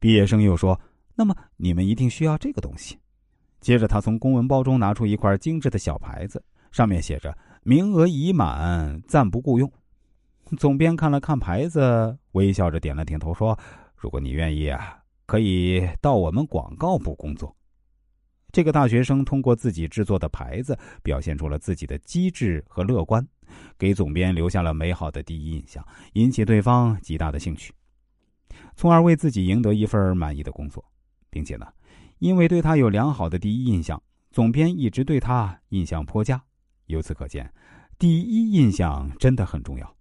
毕业生又说：“那么你们一定需要这个东西。”接着，他从公文包中拿出一块精致的小牌子，上面写着“名额已满，暂不雇佣”。总编看了看牌子，微笑着点了点头，说：“如果你愿意啊，可以到我们广告部工作。”这个大学生通过自己制作的牌子，表现出了自己的机智和乐观，给总编留下了美好的第一印象，引起对方极大的兴趣，从而为自己赢得一份满意的工作，并且呢，因为对他有良好的第一印象，总编一直对他印象颇佳。由此可见，第一印象真的很重要。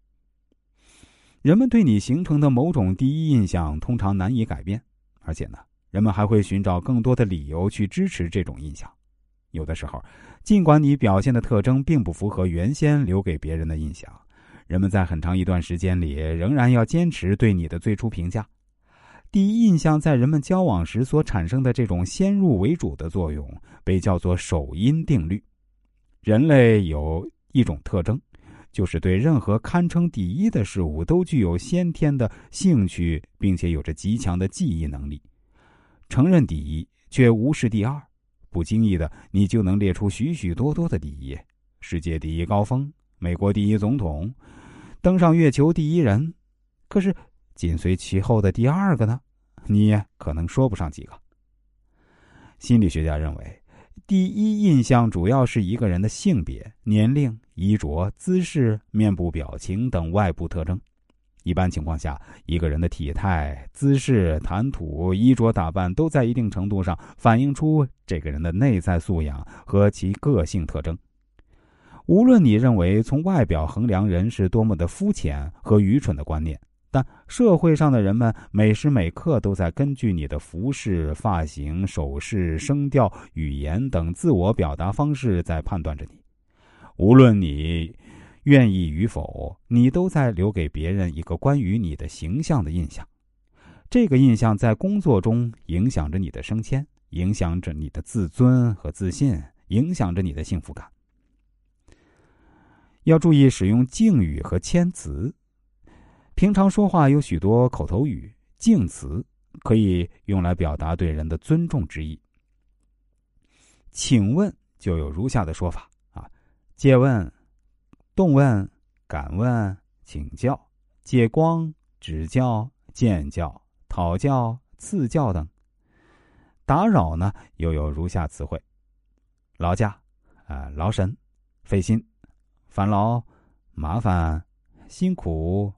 人们对你形成的某种第一印象通常难以改变，而且呢。人们还会寻找更多的理由去支持这种印象。有的时候，尽管你表现的特征并不符合原先留给别人的印象，人们在很长一段时间里仍然要坚持对你的最初评价。第一印象在人们交往时所产生的这种先入为主的作用，被叫做首因定律。人类有一种特征，就是对任何堪称第一的事物都具有先天的兴趣，并且有着极强的记忆能力。承认第一，却无视第二，不经意的，你就能列出许许多多的第一：世界第一高峰、美国第一总统、登上月球第一人。可是，紧随其后的第二个呢？你可能说不上几个。心理学家认为，第一印象主要是一个人的性别、年龄、衣着、姿势、面部表情等外部特征。一般情况下，一个人的体态、姿势、谈吐、衣着打扮，都在一定程度上反映出这个人的内在素养和其个性特征。无论你认为从外表衡量人是多么的肤浅和愚蠢的观念，社会上的人们每时每刻都在根据你的服饰、发型、手势、声调、语言等自我表达方式在判断着你。无论你。愿意与否，你都在留给别人一个关于你的形象的印象。这个印象在工作中影响着你的升迁，影响着你的自尊和自信，影响着你的幸福感。要注意使用敬语和谦词。平常说话有许多口头语，敬词可以用来表达对人的尊重之意。请问就有如下的说法啊：借问。动问、敢问、请教、借光、指教、见教、讨教、赐教等。打扰呢，又有如下词汇：劳驾、啊劳神、费心、烦劳、麻烦、辛苦、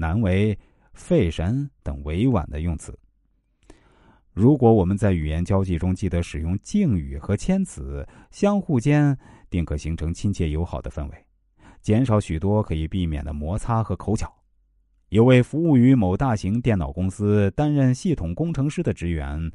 难为、费神等委婉的用词。如果我们在语言交际中记得使用敬语和谦词，相互间定可形成亲切友好的氛围。减少许多可以避免的摩擦和口角。有位服务于某大型电脑公司担任系统工程师的职员，